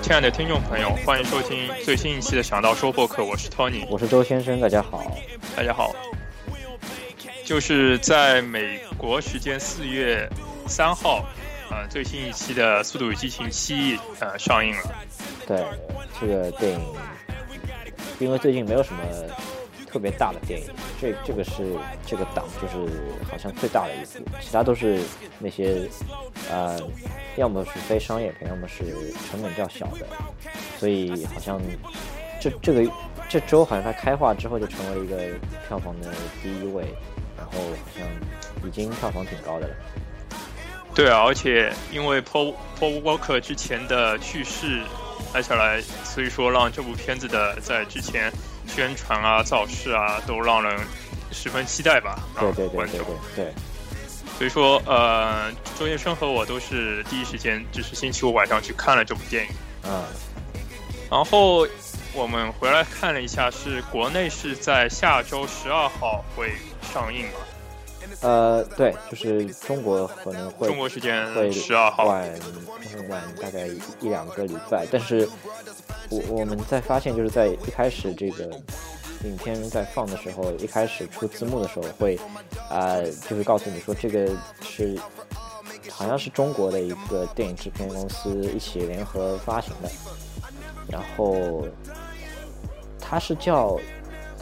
亲爱的听众朋友，欢迎收听最新一期的《想到说》播客，我是 Tony，我是周先生，大家好。大家好。就是在美国时间四月三号，呃，最新一期的《速度与激情七》呃上映了。对，这个电影，因为最近没有什么特别大的电影，这这个是这个档就是好像最大的一部，其他都是那些呃，要么是非商业片，要么是成本较小的，所以好像这这个这周好像它开画之后就成为一个票房的第一位，然后好像已经票房挺高的了。对啊，而且因为 Paul Paul Walker 之前的去世来下来，所以说让这部片子的在之前宣传啊、造势啊都让人十分期待吧。对对对对对对，所以说，呃，周先生和我都是第一时间就是星期五晚上去看了这部电影，嗯，然后我们回来看了一下，是国内是在下周十二号会上映嘛？呃，对，就是中国可能会中国时间会十二号。晚会晚大概一一两个礼拜，但是我我们在发现就是在一开始这个影片在放的时候，一开始出字幕的时候会啊、就是告诉你说这个是好像是中国的一个电影制片公司一起联合发行的，然后它是叫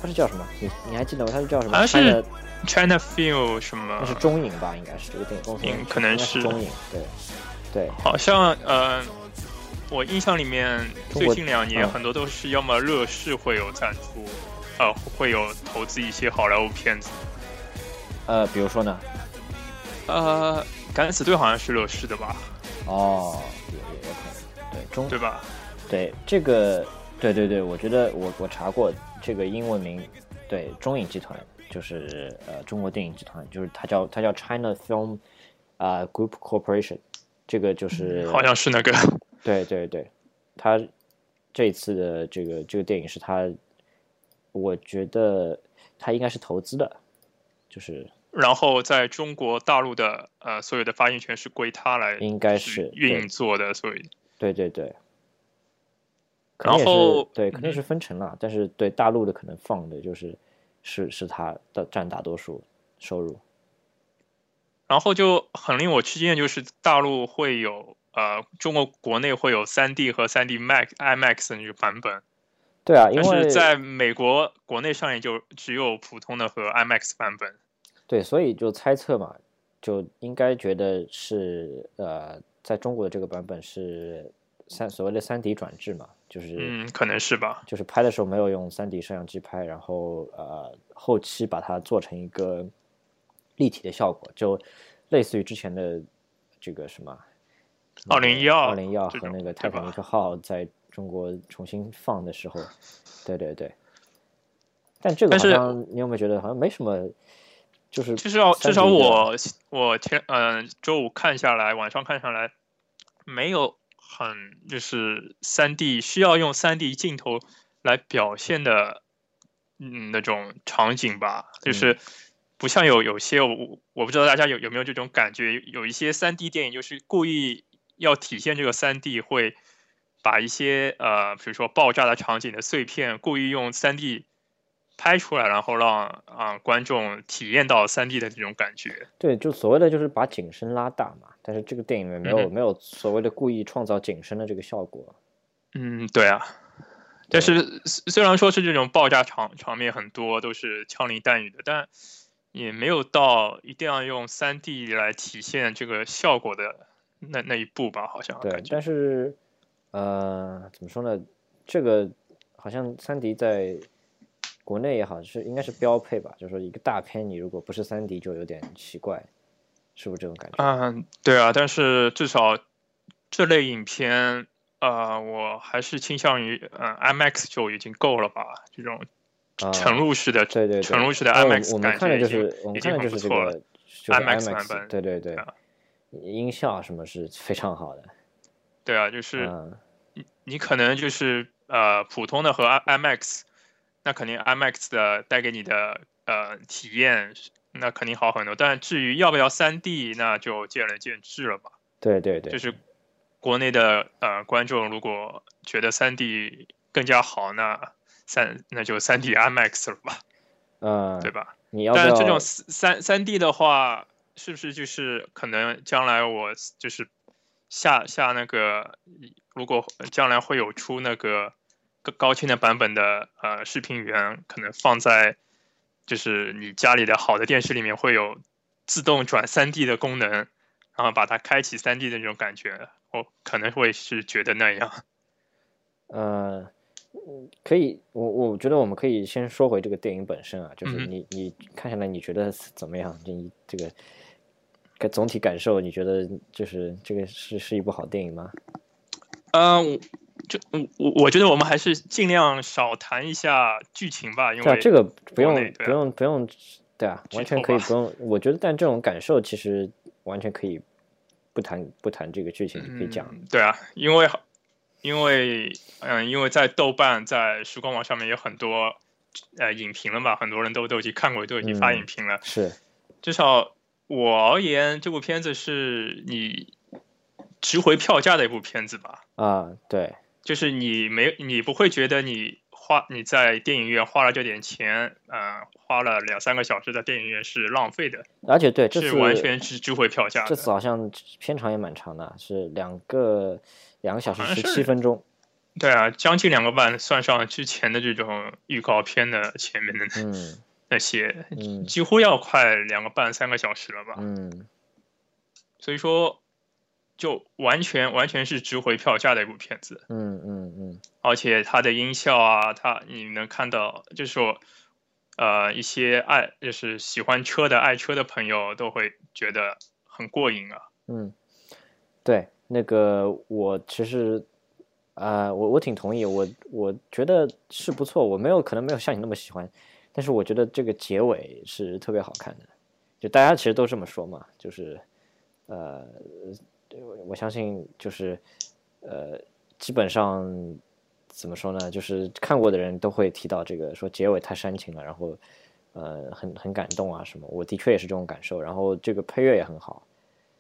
它是叫什么？你你还记得吗？它是叫什么？好像是 China- Film 什么那？是中影吧？应该是这个电影公司嗯可能是是中影，对对。好像呃，我印象里面最近两年嗯很多都是要么乐视会有赞助，呃，会有投资一些好莱坞片子。呃，比如说呢？呃，敢死队好像是乐视的吧？哦，有有有可能，对中对吧？对这个，对对对，我觉得我我查过这个英文名，对中影集团就是呃中国电影集团，就是它叫它叫 China Film 啊、Group Corporation，这个就是好像是那个。对 对对，他这一次的这个这个电影是他，我觉得他应该是投资的，就是然后在中国大陆的呃所有的发行权是归他来应该是运作的，所以。对对对，然后对，肯定嗯是分成了，但是对大陆的可能放的就是是是他的占大多数收入。然后就很令我吃惊的就是大陆会有呃中国国内会有三 D 和三 D Max IMAX 的那个版本，对啊，因为但是在美国国内上映就只有普通的和 IMAX 版本。对，所以就猜测嘛，就应该觉得是呃，在中国的这个版本是三所谓的三 D 转制嘛，就是、嗯，可能是吧。就是拍的时候没有用三 D 摄像机拍，然后呃后期把它做成一个立体的效果，就类似于之前的这个什么二零一二二零一二和那个泰坦尼克号在中国重新放的时候，对对对。但这个但是好像你有没有觉得好像没什么，就是至少至少我我前嗯、周五看下来，晚上看下来，没有很就是三 D 需要用三 D 镜头来表现的嗯那种场景吧，嗯。就是不像有有些我我不知道大家有有没有这种感觉，有一些三 D 电影就是故意要体现这个三 D 会把一些呃比如说爆炸的场景的碎片故意用三 D 拍出来，然后让啊、观众体验到三 D 的这种感觉。对，就所谓的就是把景深拉大嘛。但是这个电影里面没有、嗯没有所谓的故意创造景深的这个效果。嗯，对啊。但是虽虽然说是这种爆炸场场面很多，都是枪林弹雨的，但也没有到一定要用三 D 来体现这个效果的那那一步吧，好像对感，觉。但是呃，怎么说呢？这个好像三 D 在国内也好是应该是标配吧，就是说一个大片你如果不是三 D 就有点奇怪，是不是这种感觉？嗯，对啊，但是至少这类影片，呃，我还是倾向于，嗯、i m a x 就已经够了吧？这种啊沉入式的，对对对，沉入式的 IMAX 我们看的就感觉已经是我们已经看的就是这很不错了个。就是 IMAX 版本对对对对啊，音效什么是非常好的，对啊，就是嗯，你你可能就是呃普通的和 IMAX，那肯定 IMAX 的带给你的呃体验那肯定好很多。但至于要不要三 D，那就见仁见智了吧。对对对，就是国内的呃观众如果觉得三 D 更加好，那三那就三 D IMAX 了吧，嗯，对吧？你要但这种三三 D 的话，是不是就是可能将来我就是下下那个，如果将来会有出那个高高清的版本的呃视频源，可能放在就是你家里的好的电视里面会有自动转三 D 的功能，然后把它开启三 D 的那种感觉，我可能会是觉得那样。呃，嗯可以，我我觉得我们可以先说回这个电影本身啊，就是你你看下来你觉得怎么样？你这个个总体感受，你觉得就是这个是是一部好电影吗？嗯、我就我我我觉得我们还是尽量少谈一下剧情吧，因为这个不用不用不用，对啊，完全可以不用。我觉得，但这种感受其实完全可以不谈不谈这个剧情，可以讲。嗯对啊，因为因为嗯，因为在豆瓣、在时光网上面有很多呃影评了嘛，很多人都都已经看过，都已经发嗯影评了。是，至少我而言，这部片子是你值回票价的一部片子吧。啊，对，就是你没你不会觉得你花你在电影院花了这点钱，呃，花了两三个小时在电影院是浪费的，而且对这次是完全是值回票价这。次好像片长也蛮长的，是两个两个小时十七分钟。对啊，将近两个半，算上之前的这种预告片的前面的嗯那些，嗯几乎要快两个半三个小时了吧。嗯，所以说，就完全完全是值回票价的一部片子。嗯嗯嗯而且它的音效啊，它你能看到，就是说，呃，一些爱就是喜欢车的爱车的朋友都会觉得很过瘾啊。嗯，对，那个我其实，啊、我我挺同意，我我觉得是不错，我没有可能没有像你那么喜欢，但是我觉得这个结尾是特别好看的，就大家其实都这么说嘛，就是，呃，我相信就是，呃，基本上怎么说呢，就是看过的人都会提到这个，说结尾太煽情了，然后，呃，很很感动啊什么，我的确也是这种感受，然后这个配乐也很好。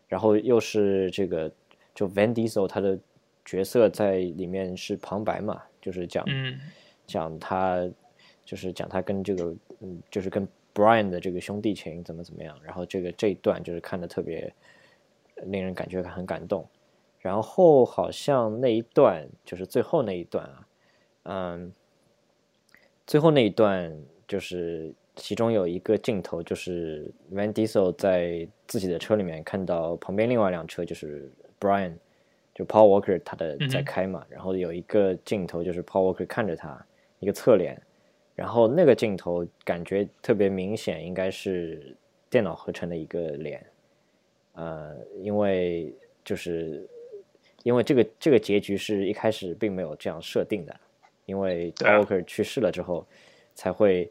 然后又是这个，就 Van Diesel 他的角色在里面是旁白嘛，就是讲、嗯讲他，就是讲他跟这个，嗯，就是跟 Brian 的这个兄弟情怎么怎么样，然后这个这一段就是看的特别令人感觉很感动。然后好像那一段就是最后那一段啊，嗯，最后那一段就是其中有一个镜头，就是 Van Diesel 在自己的车里面看到旁边另外一辆车，就是 Brian，就 Paul Walker 他的在开嘛，然后有一个镜头就是 Paul Walker 看着他一个侧脸，然后那个镜头感觉特别明显，应该是电脑合成的一个脸，呃，因为就是因为这个这个结局是一开始并没有这样设定的，因为 Walker 去世了之后，才会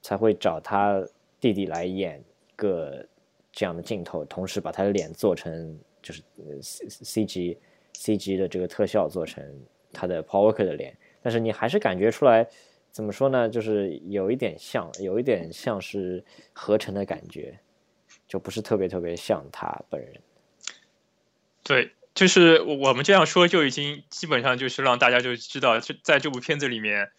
才会找他弟弟来演一个这样的镜头，同时把他的脸做成就是呃 C C G C G 的这个特效做成他的 Paul Walker 的脸，但是你还是感觉出来，怎么说呢？就是有一点像，有一点像是合成的感觉，就不是特别特别像他本人。对，就是我们这样说就已经基本上就是让大家就知道，这在这部片子里面，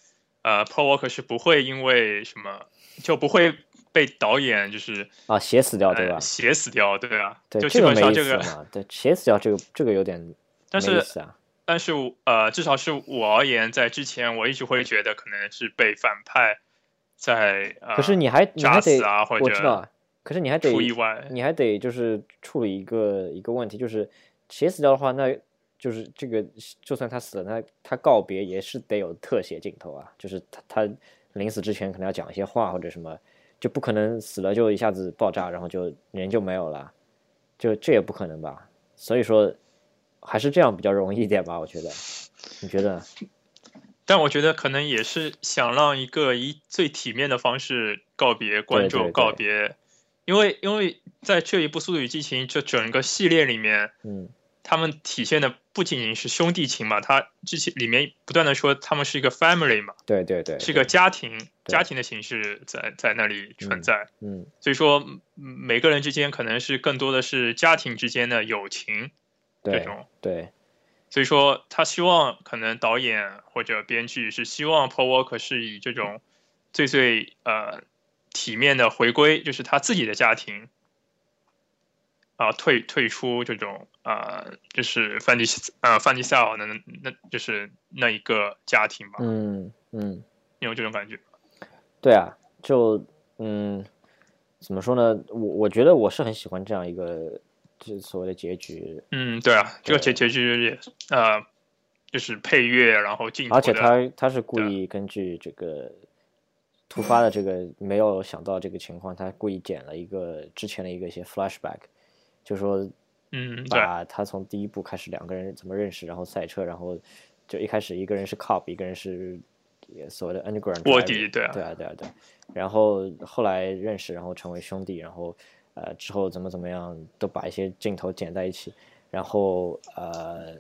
呃，Paul Walker 是不会因为什么就不会被导演就是啊，写死掉对吧呃？写死掉，对啊，对，就基本上这个。对，写死掉这个这个有点但是。但是呃，至少是我而言，在之前我一直会觉得可能是被反派在呃，可是你还你还炸得死啊，或者我知道啊，可是你还得出意外，你还得就是处理一个一个问题，就是写死掉的话，那就是这个就算他死了，那他告别也是得有特写镜头啊，就是他他临死之前可能要讲一些话或者什么，就不可能死了就一下子爆炸，然后就人就没有了，就这也不可能吧？所以说还是这样比较容易一点吧，我觉得。你觉得？但我觉得可能也是想让一个以最体面的方式告别观众，对对告别，因为因为在这一部《速度与激情》这整个系列里面，嗯他们体现的不仅仅是兄弟情嘛，他之前里面不断的说他们是一个 family 嘛，对对对，是个家庭，家庭的形式在在那里存在。嗯，所以说每个人之间可能是更多的是家庭之间的友情这种。对，所以说他希望可能导演或者编剧是希望 Paul Walker 是以这种最最呃体面的回归，就是他自己的家庭。啊，退退出这种啊，就是范迪呃范迪塞尔的那那就是那一个家庭吧。嗯嗯，你有这种感觉？对啊，就嗯，怎么说呢？我我觉得我是很喜欢这样一个就所谓的结局。嗯，对啊，这个结结局也呃，就是配乐，然后进。而且他他是故意根据这个突发的这个没有想到这个情况，他故意剪了一个之前的一个一些 flashback。就说，嗯，把他从第一部开始两个人怎么认识，然后赛车，然后就一开始一个人是 cop，一个人是所谓的 underground 卧底，对啊，对啊，对啊，对。然后后来认识，然后成为兄弟，然后呃之后怎么怎么样，都把一些镜头剪在一起，然后呃，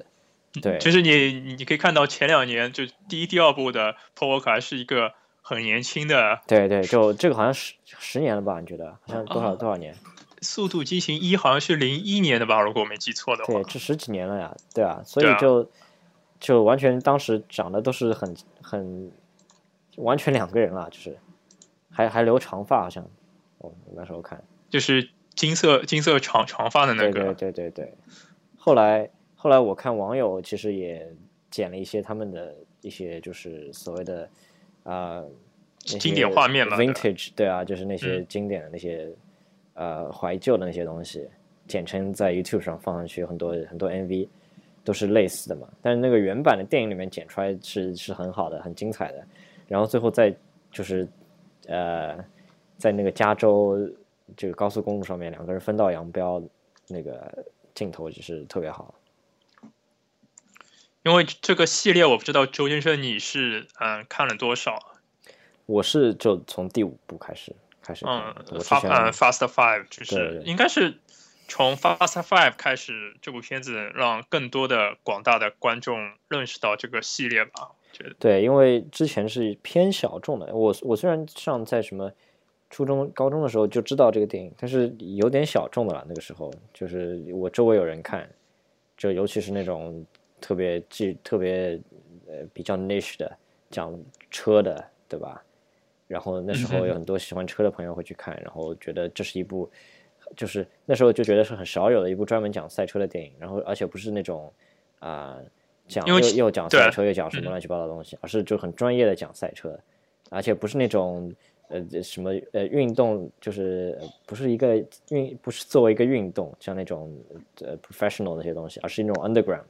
对，其实你你可以看到前两年就第一、第二部的 Paul Walker 是一个很年轻的，对对，就这个好像十十年了吧？你觉得好像多少多少年？速度激情一好像是零一年的吧，如果我没记错的话。对，这十几年了呀，对啊，所以就就完全当时长得都是很很完全两个人了，就是还还留长发，好像我那时候看就是金色金色长长发的那个。对对对对对。后来后来我看网友其实也剪了一些他们的一些就是所谓的啊经典画面嘛，vintage 对啊，就是那些经典的那些。呃，怀旧的那些东西简称在 YouTube 上放上去，很多很多 MV 都是类似的嘛。但是那个原版的电影里面剪出来是是很好的，很精彩的。然后最后在就是呃，在那个加州这个高速公路上面，两个人分道扬镳，那个镜头就是特别好。因为这个系列，我不知道周先生你是嗯看了多少？我是就从第五部开始。开始嗯，发嗯，Fast Five 就是应该是从 Fast Five 开始，这部片子让更多的广大的观众认识到这个系列吧。觉得对，因为之前是偏小众的。我我虽然上在什么初中、高中的时候就知道这个电影，但是有点小众的了。那个时候就是我周围有人看，就尤其是那种特别记特别呃比较 niche 的讲车的，对吧？然后那时候有很多喜欢车的朋友会去看，然后觉得这是一部，就是那时候就觉得是很少有的一部专门讲赛车的电影。然后而且不是那种啊讲又又讲赛车又讲什么乱七八糟的东西，而是就很专业的讲赛车，而且不是那种呃什么呃运动，就是不是一个运不是作为一个运动像那种呃 professional 那些东西，而是那种 underground，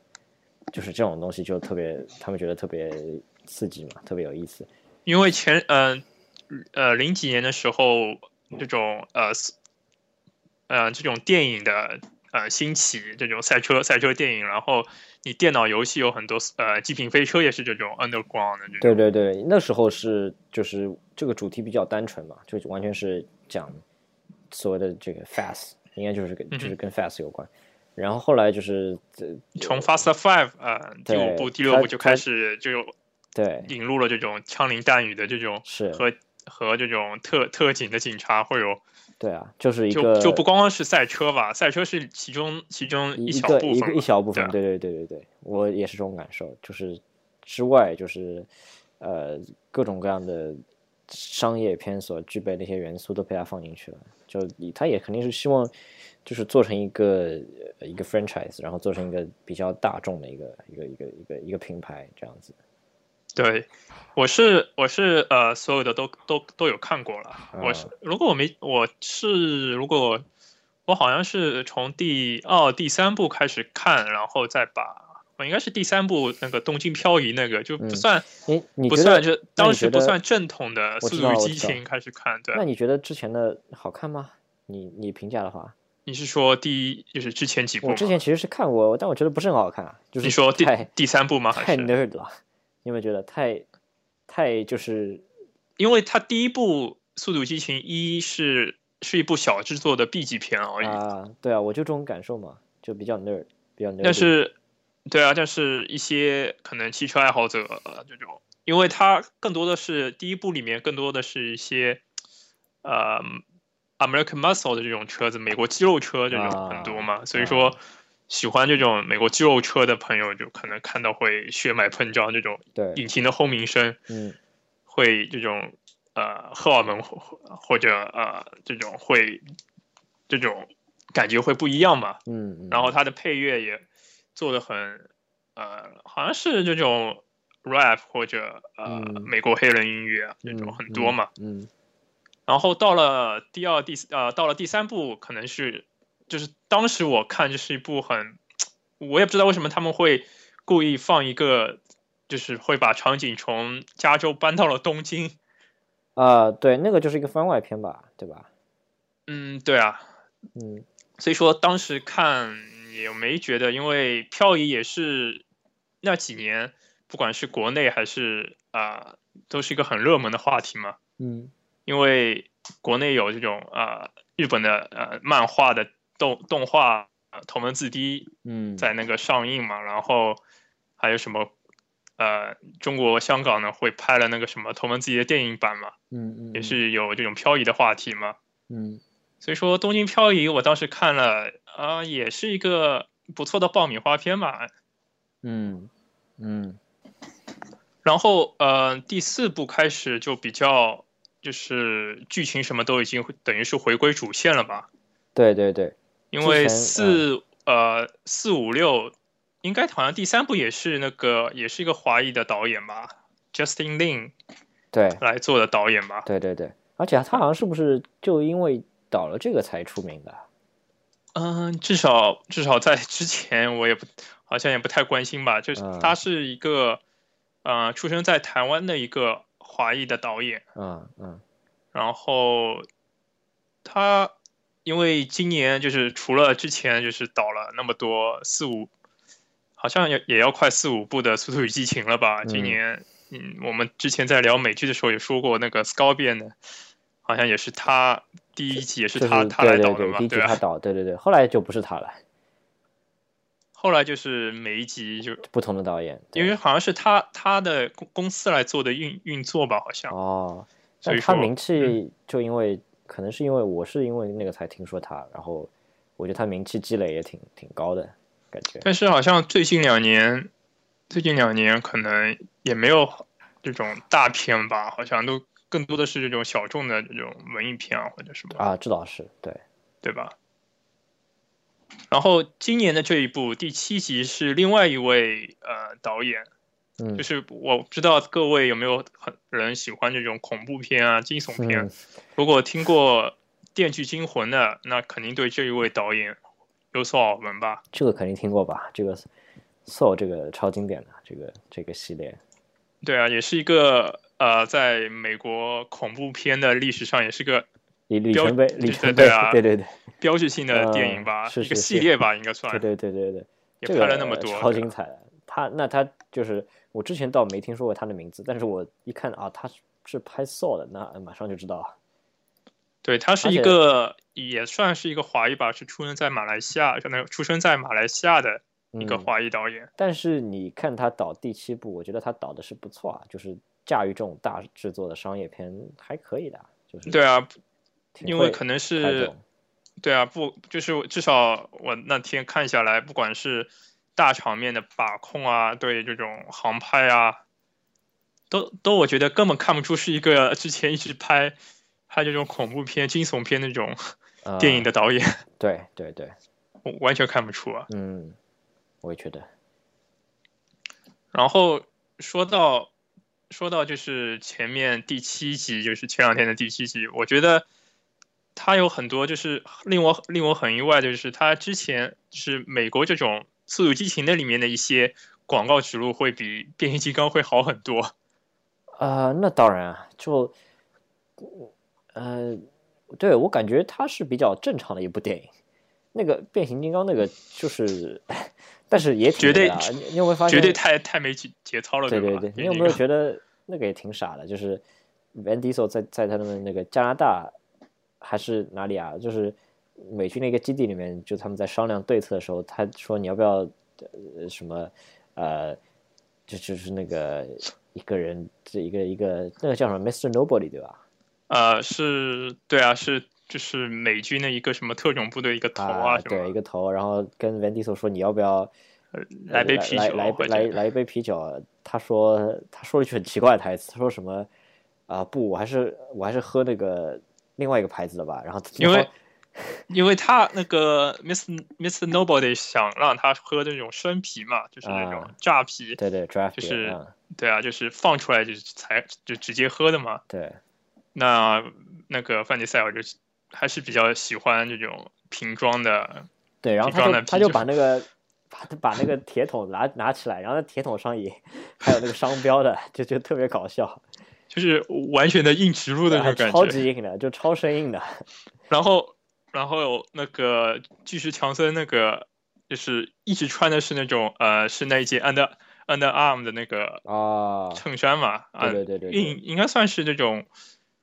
就是这种东西就特别他们觉得特别刺激嘛，特别有意思。因为前呃。呃，零几年的时候，这种呃，呃，这种电影的呃兴起，这种赛车赛车电影，然后你电脑游戏有很多，呃，极品飞车也是这种 underground 的。对对对，那时候是就是这个主题比较单纯嘛，就完全是讲所谓的这个 fast，应该就是跟就是跟 fast 有关。然后后来就是从 Fast Five 啊第五部第六部就开始就对引入了这种枪林弹雨的这种是和。和这种特特警的警察会有，对啊，就是一个就不光光是赛车吧，赛车是其中其中一小部分，一小部分，对对对对对，我也是这种感受，就是之外就是呃各种各样的商业片所具备的一些元素都被他放进去了，就他也肯定是希望就是做成一个一个 franchise，然后做成一个比较大众的一个一个一个一个一个品牌这样子。对，我是我是呃，所有的都都都有看过了。我是如果我没我是如果我好像是从第二第三部开始看，然后再把我应该是第三部那个东京漂移那个就不算，不算就当时不算正统的速度与激情开始看。对，那你觉得之前的好看吗？你你评价的话，你是说第一就是之前几部？我之前其实是看过，但我觉得不是很好看。就是你说第第三部吗？太 nerd 了。有没有觉得太，太就是，因为它第一部《速度激情一》是是一部小制作的 B 级片而已啊，对啊，我就这种感受嘛，就比较 nerd。比较 nerd。但是，对啊，但是一些可能汽车爱好者这种，因为它更多的是第一部里面更多的是一些呃 American Muscle 的这种车子，美国肌肉车这种很多嘛，所以说喜欢这种美国肌肉车的朋友就可能看到会血脉喷张，这种引擎的轰鸣声，嗯，会这种呃荷尔蒙或者呃这种会这种。感觉会不一样嘛，嗯，然后它的配乐也做的很，呃，好像是这种 rap 或者呃美国黑人音乐这种很多嘛，嗯，然后到了第二、第呃到了第三部，可能是就是当时我看这是一部很，我也不知道为什么他们会故意放一个，就是会把场景从加州搬到了东京，啊，对，那个就是一个番外篇吧，对吧？嗯，对啊，嗯。所以说当时看也没觉得，因为漂移也是那几年，不管是国内还是啊，都是一个很热门的话题嘛。嗯，因为国内有这种啊日本的呃漫画的动动画《头文字 D》嗯在那个上映嘛，然后还有什么呃中国香港呢会拍了那个什么《头文字 D》的电影版嘛，嗯嗯，也是有这种漂移的话题嘛。嗯。所以说，《东京漂移》我当时看了啊，也是一个不错的爆米花片嘛。嗯嗯。然后呃，第四部开始就比较，就是剧情什么都已经等于是回归主线了吧？对对对。因为四呃四五六，应该好像第三部也是那个也是一个华裔的导演吧，Justin Lin。对。来做的导演吧。对对对，而且他好像是不是就因为。导了这个才出名的，嗯，至少至少在之前我也不好像也不太关心吧。就是他是一个，呃，出生在台湾的一个华裔的导演，嗯嗯，然后他因为今年就是除了之前就是导了那么多四五，好像也也要快四五部的《速度与激情》了吧？今年，嗯，我们之前在聊美剧的时候也说过那个 Scorpion 的。好像也是他第一集也是他他来导的嘛，对他导，对对对，后来就不是他了。后来就是每一集就不同的导演，因为好像是他他的公公司来做的运运作吧，好像。哦，所以他名气就因为可能是因为我是因为那个才听说他，然后我觉得他名气积累也挺挺高的感觉。但是好像最近两年，最近两年可能也没有这种大片吧，好像都。更多的是这种小众的这种文艺片啊，或者什么啊，这倒是对，对吧？然后今年的这一部第七集是另外一位呃导演，嗯，就是我不知道各位有没有很人喜欢这种恐怖片啊、惊悚片。如果听过《电锯惊魂》的，那肯定对这一位导演有所耳闻吧？这个肯定听过吧？这个《Soul》这个超经典的这个这个系列，对啊，也是一个。呃，在美国恐怖片的历史上，也是个里里程碑，里程碑啊，对对对，标志性的电影吧，一个系列吧，应该算。对对对对对，也拍了那么多，超精彩的。他那他就是我之前倒没听说过他的名字，但是我一看啊，他是拍《Saw》的，那马上就知道了。对他是一个也算是一个华裔吧，是出生在马来西亚，相当于出生在马来西亚的一个华裔导演。但是你看他导第七部，我觉得他导的是不错啊，就是。驾驭这种大制作的商业片还可以的，就是对啊，因为可能是对啊，不就是至少我那天看下来，不管是大场面的把控啊，对这种航拍啊，都都我觉得根本看不出是一个之前一直拍拍这种恐怖片、惊悚片那种电影的导演。对对对，完全看不出啊。嗯，我也觉得。然后说到。说到就是前面第七集，就是前两天的第七集，我觉得他有很多就是令我令我很意外，就是他之前是美国这种《速度激情》的里面的一些广告植入会比《变形金刚》会好很多。啊，那当然啊，就呃，对我感觉它是比较正常的一部电影。那个变形金刚那个就是，但是也绝对，你有没有发现？绝对太太没节节操了，对对对。你有没有觉得那个也挺傻的？就是 Van Diesel 在在他们那个加拿大还是哪里啊？就是美军的一个基地里面，就他们在商量对策的时候，他说你要不要呃什么呃，就就是那个一个人这一个一个那个叫什么 Mr. Nobody 对吧？呃，是对啊，是就是美军的一个什么特种部队一个头啊？对，一个头，然后跟 Van Diesel 说你要不要来杯啤酒，来来来来一杯啤酒。他说他说了一句很奇怪的台词，他说什么啊不，我还是我还是喝那个另外一个牌子的吧。然后因为因为他那个 Miss Miss Nobody 想让他喝那种生啤嘛，就是那种榨啤，对对就是对啊，就是放出来就是才就直接喝的嘛。对，那那个范迪塞尔就还是比较喜欢这种瓶装的，对，然后他就他就把那个。把把那个铁桶拿拿起来，然后那铁桶上也还有那个商标的，就就特别搞笑，就是完全的硬植入的那种感觉，超级硬的，就超生硬的。然后，然后那个巨石强森那个就是一直穿的是那种呃，是那一件 under under arm 的那个啊衬衫嘛，对对对对，应应该算是那种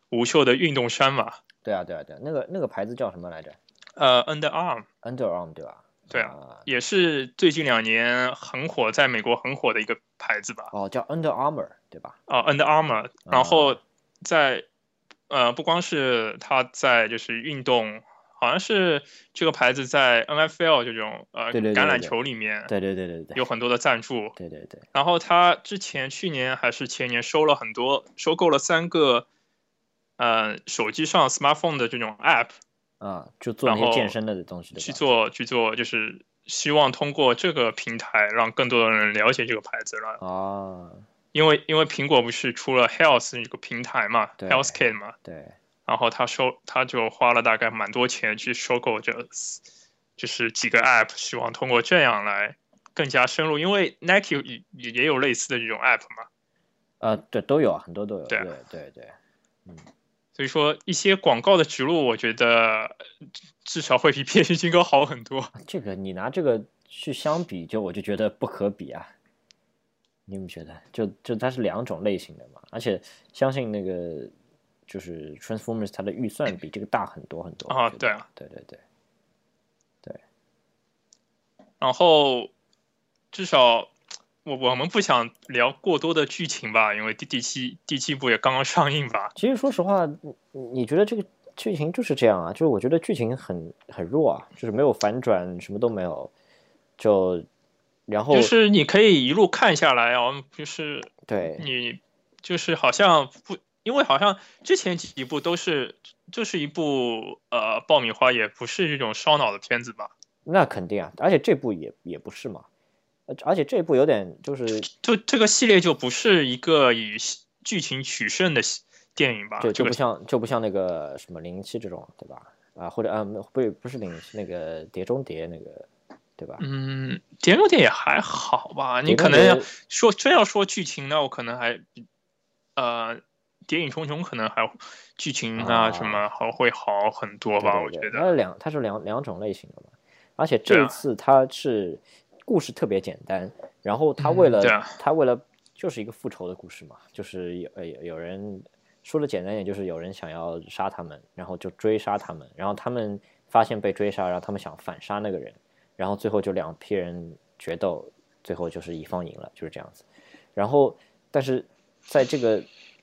无袖的运动衫嘛。对啊对啊对，那个那个牌子叫什么来着？呃，under arm，under arm 对吧？对啊，也是最近两年很火，在美国很火的一个牌子吧。哦，叫 Under Armour，对吧？哦，Under Armour，然后在呃，不光是它在就是运动，好像是这个牌子在 NFL 这种呃橄榄球里面，对对对对对，有很多的赞助。对对对。然后他之前去年还是前年收了很多，收购了三个呃手机上 smartphone 的这种 app。啊，就做那些健身的东西，去做去做，就是希望通过这个平台让更多的人了解这个牌子了啊。因为因为苹果不是出了 Health 这个平台嘛，Healthkit 嘛，对。然后他收他就花了大概蛮多钱去收购这，就是几个 App，希望通过这样来更加深入。因为 Nike 也也有类似的这种 App 嘛。呃，对，都有很多都有。对对对，嗯。所以说一些广告的植入，我觉得至少会比 变形金刚好很多。这个你拿这个去相比，就我就觉得不可比啊。你们觉得？就就它是两种类型的嘛，而且相信那个就是 Transformers 它的预算比这个大很多很多啊。对啊，对对对对。然后至少。我我们不想聊过多的剧情吧，因为第第七第七部也刚刚上映吧。其实说实话，你觉得这个剧情就是这样啊？就是我觉得剧情很很弱啊，就是没有反转，什么都没有。就然后就是你可以一路看下来啊，就是对你就是好像不，因为好像之前几部都是就是一部呃爆米花，也不是这种烧脑的片子吧？那肯定啊，而且这部也也不是嘛。而且这一部有点就是，就这个系列就不是一个以剧情取胜的电影吧？就就不像就不像那个什么零零七这种，对吧？啊，或者啊，不不是零零七那个碟中谍那个，对吧？嗯，碟中谍也还好吧？你可能要说真要说剧情，那我可能还呃，谍影重重可能还剧情啊什么还会好很多吧？我觉得它是两它是两两种类型的嘛，而且这一次它是。故事特别简单，然后他为了他为了就是一个复仇的故事嘛，就是有呃有人说的简单点，就是有人想要杀他们，然后就追杀他们，然后他们发现被追杀，然后他们想反杀那个人，然后最后就两批人决斗，最后就是乙方赢了，就是这样子。然后但是在这个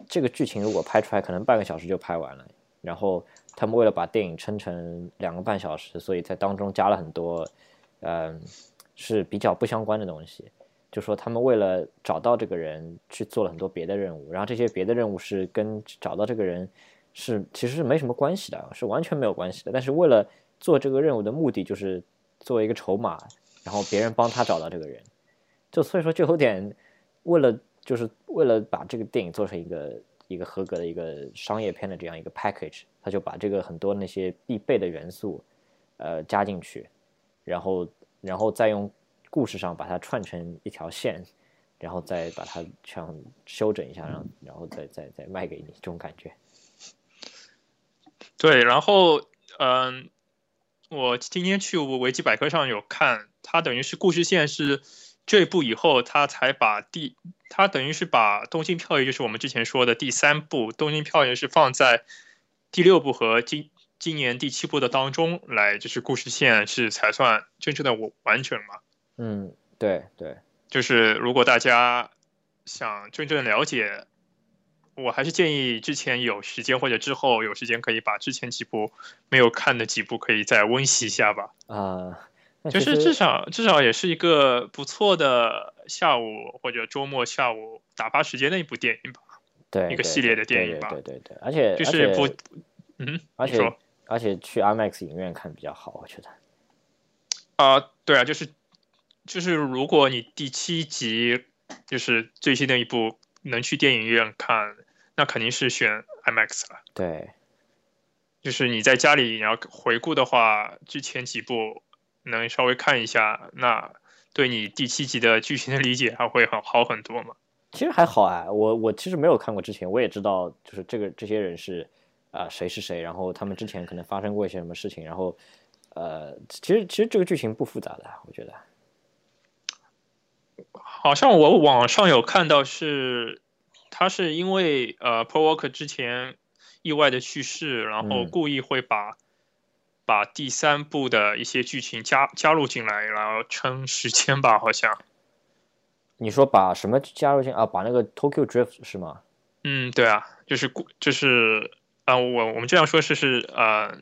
这个剧情如果拍出来，可能半个小时就拍完了。然后他们为了把电影撑成两个半小时，所以在当中加了很多嗯。是比较不相关的东西，就说他们为了找到这个人去做了很多别的任务，然后这些别的任务是跟找到这个人是其实是没什么关系的，是完全没有关系的。但是为了做这个任务的目的就是作为一个筹码，然后别人帮他找到这个人，就所以说就有点为了就是为了把这个电影做成一个一个合格的一个商业片的这样一个 package，他就把这个很多那些必备的元素呃加进去，然后。然后再用故事上把它串成一条线，然后再把它这样修整一下，然后然后再再再卖给你，这种感觉。对，然后嗯，我今天去维基百科上有看，它等于是故事线是这部以后，他才把第，他等于是把《东京漂移》就是我们之前说的第三部《东京漂移》是放在第六部和今今年第七部的当中来，就是故事线是才算真正的完完整嘛。嗯，对对，就是如果大家想真正了解，我还是建议之前有时间或者之后有时间可以把之前几部没有看的几部可以再温习一下吧。啊，就是至少至少也是一个不错的下午或者周末下午打发时间的一部电影吧。对，一个系列的电影吧。对对对，而且就是不，嗯，而且而且去 IMAX 影院看比较好，我觉得。啊，对啊，就是就是，如果你第七集就是最新的一部能去电影院看，那肯定是选 IMAX 了。对，就是你在家里你要回顾的话，之前几部能稍微看一下，那对你第七集的剧情的理解还会很好很多嘛。其实还好啊，我我其实没有看过之前，我也知道就是这个这些人是啊谁是谁，然后他们之前可能发生过一些什么事情，然后呃，其实其实这个剧情不复杂的，我觉得。好像我网上有看到是，他是因为呃，Paul Walker 之前意外的去世，然后故意会把把第三部的一些剧情加加入进来，然后撑时间吧，好像。你说把什么加入进啊？把那个 Tokyo Drift 是吗？嗯，对啊，就是故就是啊，我我们这样说是是呃，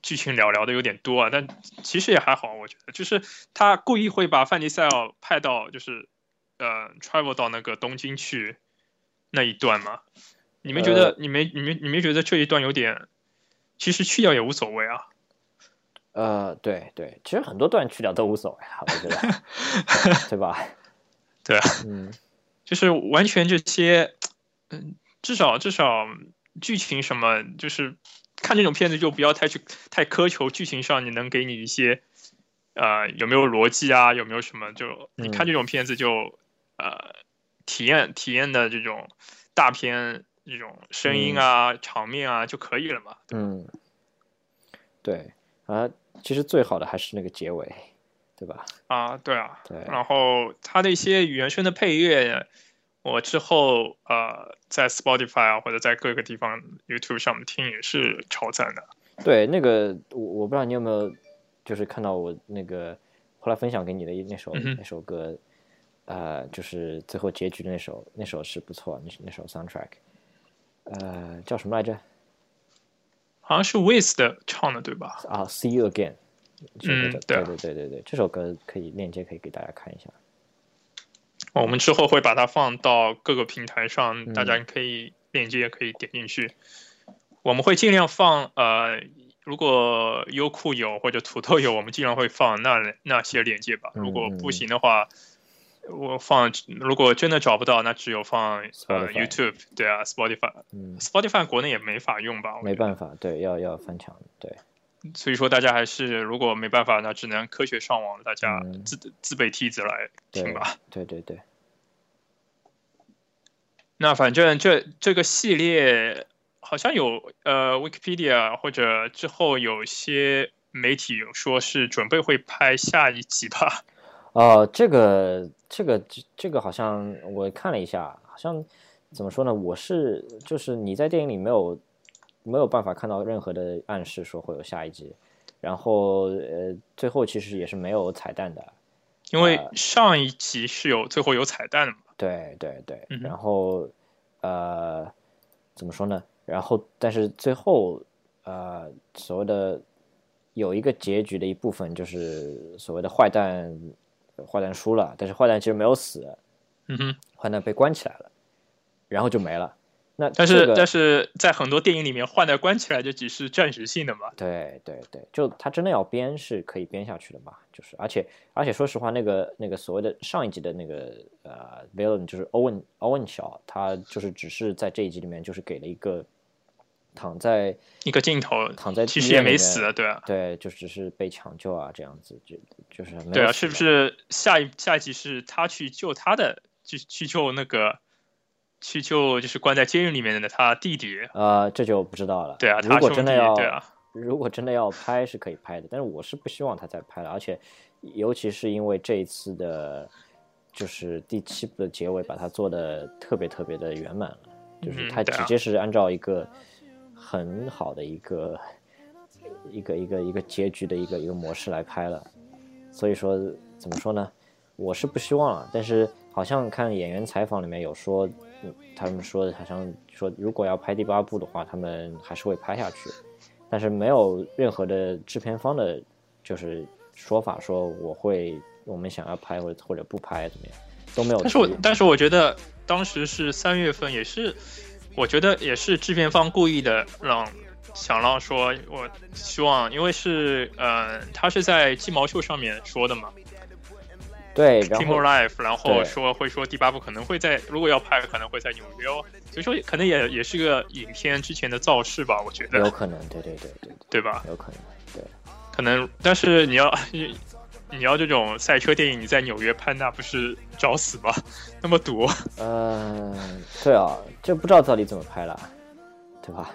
剧情聊聊的有点多啊，但其实也还好，我觉得就是他故意会把范迪塞尔派到就是呃 travel 到那个东京去那一段嘛？你们觉得你没你们你们觉得这一段有点，其实去掉也无所谓啊。呃，对对，其实很多段去掉都无所谓啊，我觉得，对吧？对啊，嗯，就是完全这些，嗯，至少至少剧情什么，就是看这种片子就不要太去太苛求剧情上，你能给你一些，呃，有没有逻辑啊，有没有什么，就你看这种片子就，呃，体验体验的这种大片这种声音啊、场面啊就可以了嘛。嗯，对啊，其实最好的还是那个结尾。对吧？啊，对啊，对。然后他的一些原声的配乐，我之后呃在 Spotify 啊或者在各个地方 YouTube 上面听也是超赞的。对，那个我我不知道你有没有就是看到我那个后来分享给你的那首那首歌，呃，就是最后结局的那首那首是不错，那那首 Soundtrack，呃，叫什么来着？好像是的唱的对吧？啊，See You Again。嗯，对对对对对，这首歌可以链接可以给大家看一下。我们之后会把它放到各个平台上，大家可以链接也可以点进去。我们会尽量放，呃，如果优酷有或者土豆有，我们尽量会放那那些链接吧。如果不行的话，我放，如果真的找不到，那只有放呃 YouTube，对啊，Spotify，Spotify 国内也没法用吧？没办法，对，要要翻墙，对。所以说，大家还是如果没办法，那只能科学上网，大家自自备梯子来听吧。对对对。那反正这这个系列好像有呃，Wikipedia 或者之后有些媒体有说是准备会拍下一集吧。哦，这个这个这这个好像我看了一下，好像怎么说呢？我是就是你在电影里没有。没有办法看到任何的暗示说会有下一集，然后呃，最后其实也是没有彩蛋的，因为上一集是有最后有彩蛋的嘛。对对对，然后呃，怎么说呢？然后但是最后呃，所谓的有一个结局的一部分就是所谓的坏蛋，坏蛋输了，但是坏蛋其实没有死，嗯哼，坏蛋被关起来了，然后就没了。那但是但是在很多电影里面，换代关起来就只是暂时性的嘛。对对对，就他真的要编是可以编下去的嘛。就是而且而且说实话，那个那个所谓的上一集的那个呃 villain 就是 Owen Owen 小，他就是只是在这一集里面就是给了一个躺在一个镜头躺在其实也没死，对啊，对，就只是被抢救啊这样子，就就是对啊，是不是下一下一集是他去救他的，去去救那个？去救就是关在监狱里面的他弟弟，呃，这就不知道了。对啊，如果真的要，对啊，如果真的要拍是可以拍的，但是我是不希望他再拍了，而且尤其是因为这一次的，就是第七部的结尾把它做的特别特别的圆满了，就是他直接是按照一个很好的一个一个一个一个结局的一个一个模式来拍了。所以说怎么说呢？我是不希望了，但是好像看演员采访里面有说，嗯他们说的好像说如果要拍第八部的话，他们还是会拍下去，但是没有任何的制片方的，就是说法说我会我们想要拍或者或者不拍怎么样都没有。但是我但是我觉得当时是三月份，也是我觉得也是制片方故意的让想让说，我希望因为是呃他是在鸡毛秀上面说的嘛对，然 t i m 后 o Life，然后说会说第八部可能会在如果要拍可能会在纽约哦，所以说可能也也是个影片之前的造势吧，我觉得有可能，对对对对对吧？有可能，对。可能但是你要你要这种赛车电影你在纽约拍，那不是找死吗？那么堵。呃，对啊，就不知道到底怎么拍了，对吧？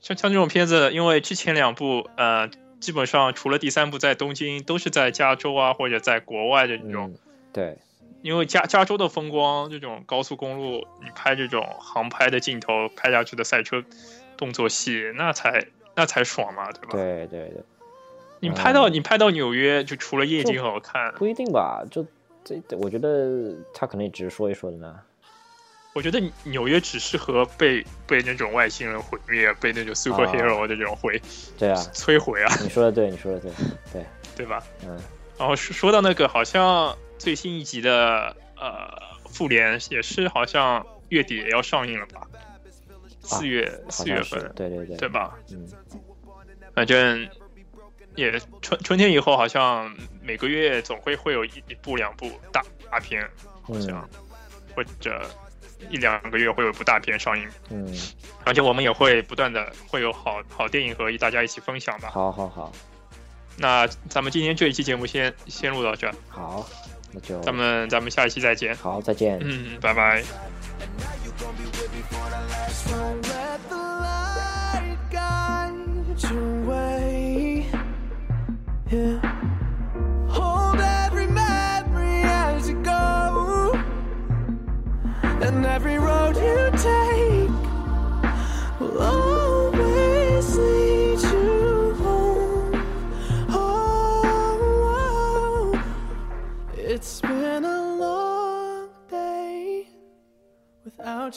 像像这种片子，因为之前两部呃，基本上除了第三部在东京，都是在加州啊或者在国外的这种，嗯，对，因为加加州的风光，这种高速公路，你拍这种航拍的镜头，拍下去的赛车动作戏，那才那才爽嘛，对吧？对对对，你拍到你拍到纽约，就除了夜景好看，不一定吧？就这，我觉得他可能也只是说一说的呢。我觉得纽约只适合被被那种外星人毁灭，被那种 superhero 这种毁 对啊，摧毁啊，你说的对，你说的对，对，对吧？嗯，然后说说到那个，好像最新一集的呃复联也是好像月底也要上映了吧？四月好四月份，对对对，对吧？嗯，反正也春春天以后，好像每个月总会会有一一部两部大大片，好像、嗯。或者一两个月会有一部大片上映，嗯，而且我们也会不断的会有好好电影和大家一起分享吧。好好好那咱们今天这一期节目先先录到这，好，那就咱们咱们下一期再见。好，再见。嗯，拜拜。